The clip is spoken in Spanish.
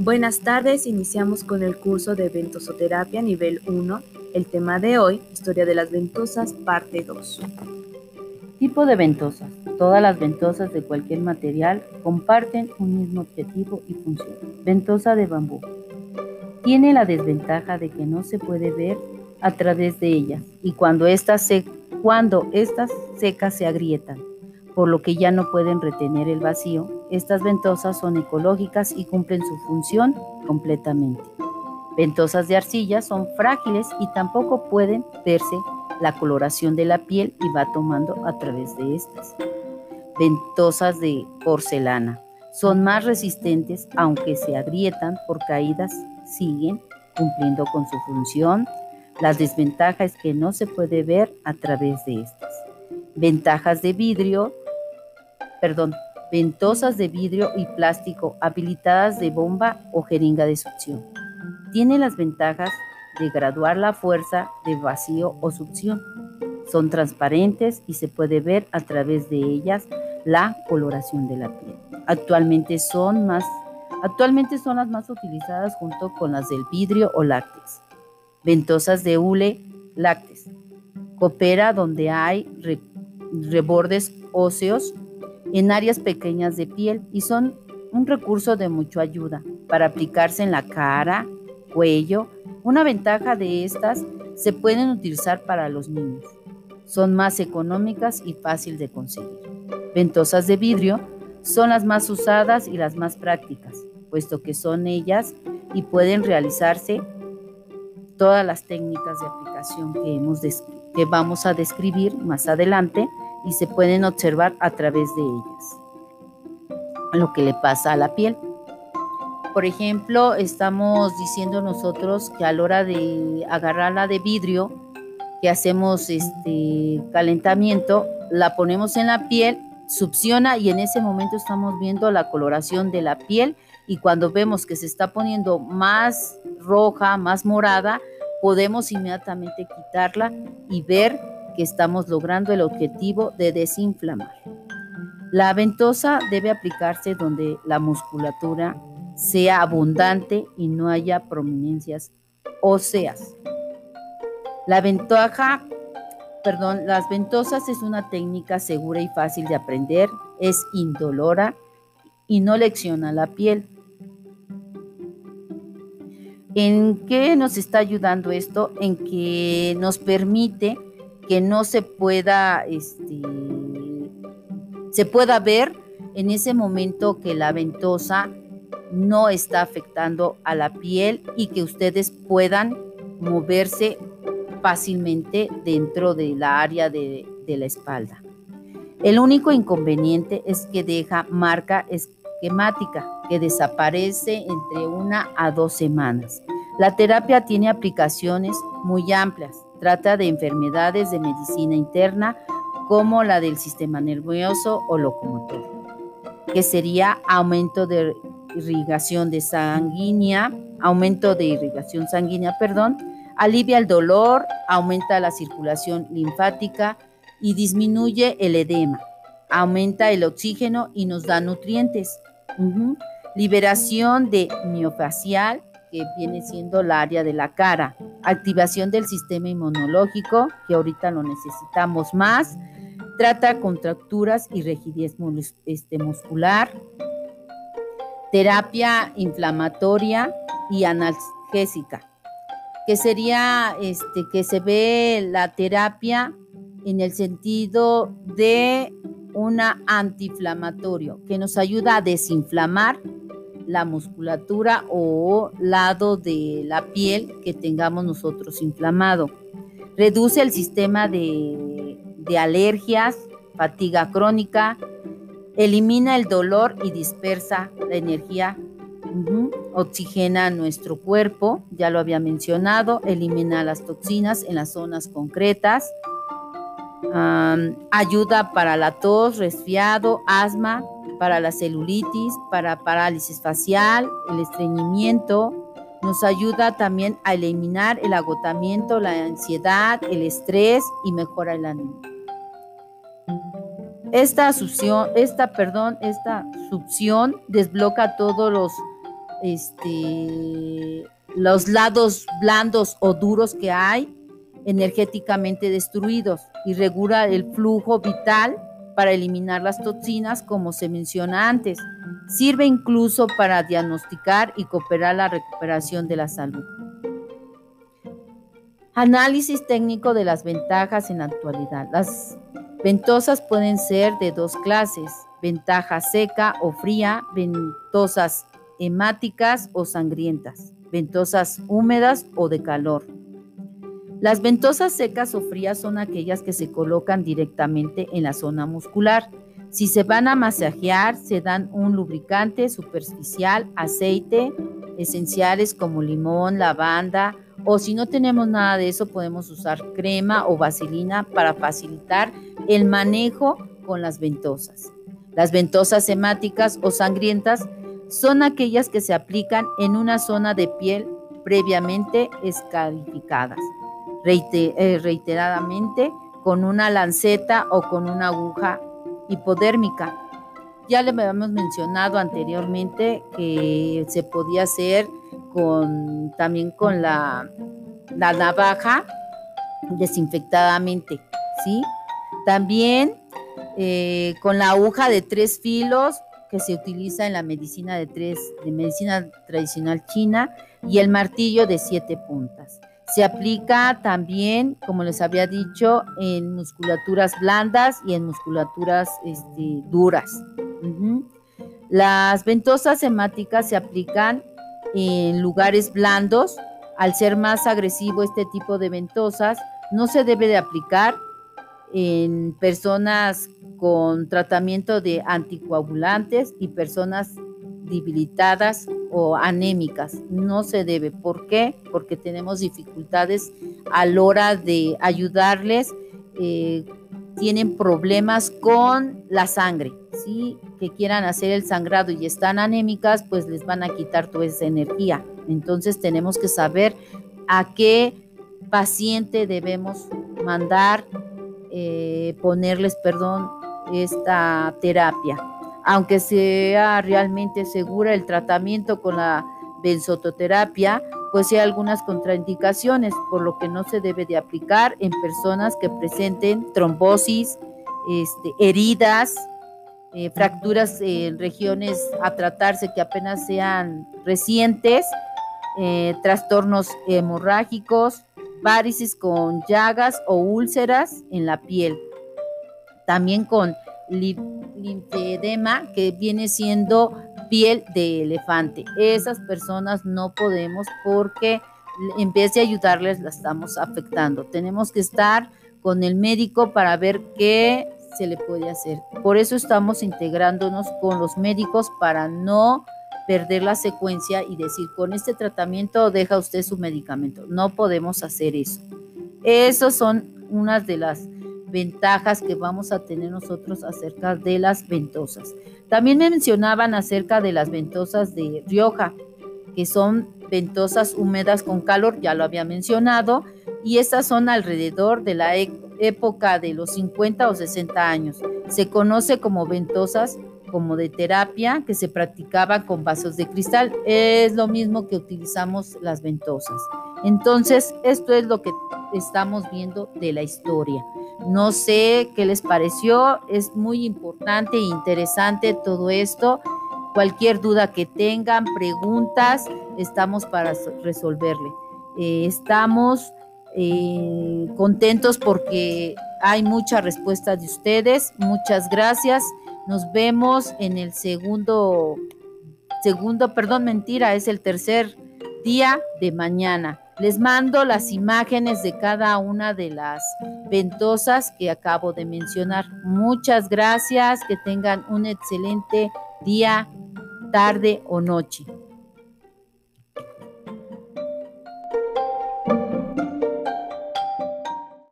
Buenas tardes, iniciamos con el curso de ventosoterapia nivel 1. El tema de hoy, historia de las ventosas, parte 2. Tipo de ventosas. Todas las ventosas de cualquier material comparten un mismo objetivo y función. Ventosa de bambú. Tiene la desventaja de que no se puede ver a través de ellas y cuando estas, se, cuando estas secas se agrietan por lo que ya no pueden retener el vacío, estas ventosas son ecológicas y cumplen su función completamente. Ventosas de arcilla son frágiles y tampoco pueden verse la coloración de la piel y va tomando a través de estas. Ventosas de porcelana son más resistentes aunque se agrietan por caídas, siguen cumpliendo con su función. La desventaja es que no se puede ver a través de estas. Ventajas de vidrio perdón, ventosas de vidrio y plástico habilitadas de bomba o jeringa de succión. Tiene las ventajas de graduar la fuerza de vacío o succión. Son transparentes y se puede ver a través de ellas la coloración de la piel. Actualmente son, las más utilizadas junto con las del vidrio o lácteos. Ventosas de hule lácteos. Coopera donde hay rebordes óseos en áreas pequeñas de piel y son un recurso de mucha ayuda para aplicarse en la cara, cuello. Una ventaja de estas se pueden utilizar para los niños. Son más económicas y fácil de conseguir. Ventosas de vidrio son las más usadas y las más prácticas, puesto que son ellas y pueden realizarse todas las técnicas de aplicación que, vamos a describir más adelante y se pueden observar a través de ellas lo que le pasa a la piel. Por ejemplo, estamos diciendo nosotros que a la hora de agarrarla de vidrio, que hacemos este calentamiento, la ponemos en la piel, succiona y en ese momento estamos viendo la coloración de la piel y cuando vemos que se está poniendo más roja, más morada, podemos inmediatamente quitarla y ver que estamos logrando el objetivo de desinflamar. La ventosa debe aplicarse donde la musculatura sea abundante y no haya prominencias óseas. La ventaja, perdón, las ventosas es una técnica segura y fácil de aprender, es indolora y no lecciona la piel. ¿En qué nos está ayudando esto? En que nos permite que no se pueda, este, se pueda ver en ese momento que la ventosa no está afectando a la piel y que ustedes puedan moverse fácilmente dentro de la área de, de la espalda. El único inconveniente es que deja marca esquemática que desaparece entre una a dos semanas. La terapia tiene aplicaciones muy amplias Trata de enfermedades de medicina interna como la del sistema nervioso o locomotor, que sería aumento de irrigación de sanguínea, aumento de irrigación sanguínea, perdón, alivia el dolor, aumenta la circulación linfática y disminuye el edema, aumenta el oxígeno y nos da nutrientes. Liberación de miofacial, que viene siendo la área de la cara, activación del sistema inmunológico, que ahorita lo necesitamos más, trata contracturas y rigidez este, muscular, terapia inflamatoria y analgésica, que sería este, que se ve la terapia en el sentido de una antiinflamatorio, que nos ayuda a desinflamar la musculatura o lado de la piel que tengamos nosotros inflamado. Reduce el sistema de, alergias, fatiga crónica, elimina el dolor y dispersa la energía, oxigena nuestro cuerpo, ya lo había mencionado, elimina las toxinas en las zonas concretas, ayuda para la tos, resfriado, asma, para la celulitis, para parálisis facial, el estreñimiento. Nos ayuda también a eliminar el agotamiento, la ansiedad, el estrés y mejora el ánimo. Esta succión, esta, perdón, esta succión desbloca todos los este, los lados blandos o duros que hay energéticamente destruidos y regula el flujo vital para eliminar las toxinas, como se menciona antes. Sirve incluso para diagnosticar y cooperar la recuperación de la salud. Análisis técnico de las ventajas en la actualidad. Las ventosas pueden ser de dos clases, ventaja seca o fría, ventosas hemáticas o sangrientas, ventosas húmedas o de calor. Las ventosas secas o frías son aquellas que se colocan directamente en la zona muscular. Si se van a masajear, se dan un lubricante superficial, aceite, esenciales como limón, lavanda, o si no tenemos nada de eso, podemos usar crema o vaselina para facilitar el manejo con las ventosas. Las ventosas hemáticas o sangrientas son aquellas que se aplican en una zona de piel previamente eh, reiteradamente con una lanceta o con una aguja hipodérmica. Ya le habíamos mencionado anteriormente que se podía hacer con, también con la, la navaja desinfectadamente, ¿sí? También eh, con la aguja de tres filos que se utiliza en la medicina de tres, de medicina tradicional china, y el martillo de siete puntas. Se aplica también, como les había dicho, en musculaturas blandas y en musculaturas este, duras. Las ventosas hemáticas se aplican en lugares blandos. Al ser más agresivo este tipo de ventosas, no se debe de aplicar en personas con tratamiento de anticoagulantes y personas debilitadas o anémicas. No se debe. ¿Por qué? Porque tenemos dificultades a la hora de ayudarles. Eh, tienen problemas con la sangre, ¿sí? que quieran hacer el sangrado y están anémicas, pues les van a quitar toda esa energía. Entonces tenemos que saber a qué paciente debemos mandar, eh, ponerles, perdón, esta terapia. Aunque sea realmente segura el tratamiento con la benzototerapia, pues hay algunas contraindicaciones, por lo que no se debe de aplicar en personas que presenten trombosis, este, heridas, eh, fracturas en regiones a tratarse que apenas sean recientes, eh, trastornos hemorrágicos, varices con llagas o úlceras en la piel. También con linfedema, que viene siendo piel de elefante. Esas personas no podemos porque en vez de ayudarles la estamos afectando. Tenemos que estar con el médico para ver qué se le puede hacer. Por eso estamos integrándonos con los médicos para no perder la secuencia y decir, con este tratamiento deja usted su medicamento. No podemos hacer eso. Esas son unas de las ventajas que vamos a tener nosotros acerca de las ventosas. También me mencionaban acerca de las ventosas de Rioja, que son ventosas húmedas con calor, ya lo había mencionado, y estas son alrededor de la e-, época de los 50 o 60 años. Se conoce como ventosas como de terapia que se practicaba con vasos de cristal. Es lo mismo que utilizamos las ventosas. Entonces, esto es lo que estamos viendo de la historia. No sé qué les pareció, es muy importante e interesante todo esto. Cualquier duda que tengan, preguntas, estamos para resolverle. Eh, estamos eh, contentos porque hay muchas respuestas de ustedes. Muchas gracias. Nos vemos en el segundo, segundo, perdón, mentira, es el tercer día de mañana. Les mando las imágenes de cada una de las ventosas que acabo de mencionar. Muchas gracias, que tengan un excelente día, tarde o noche.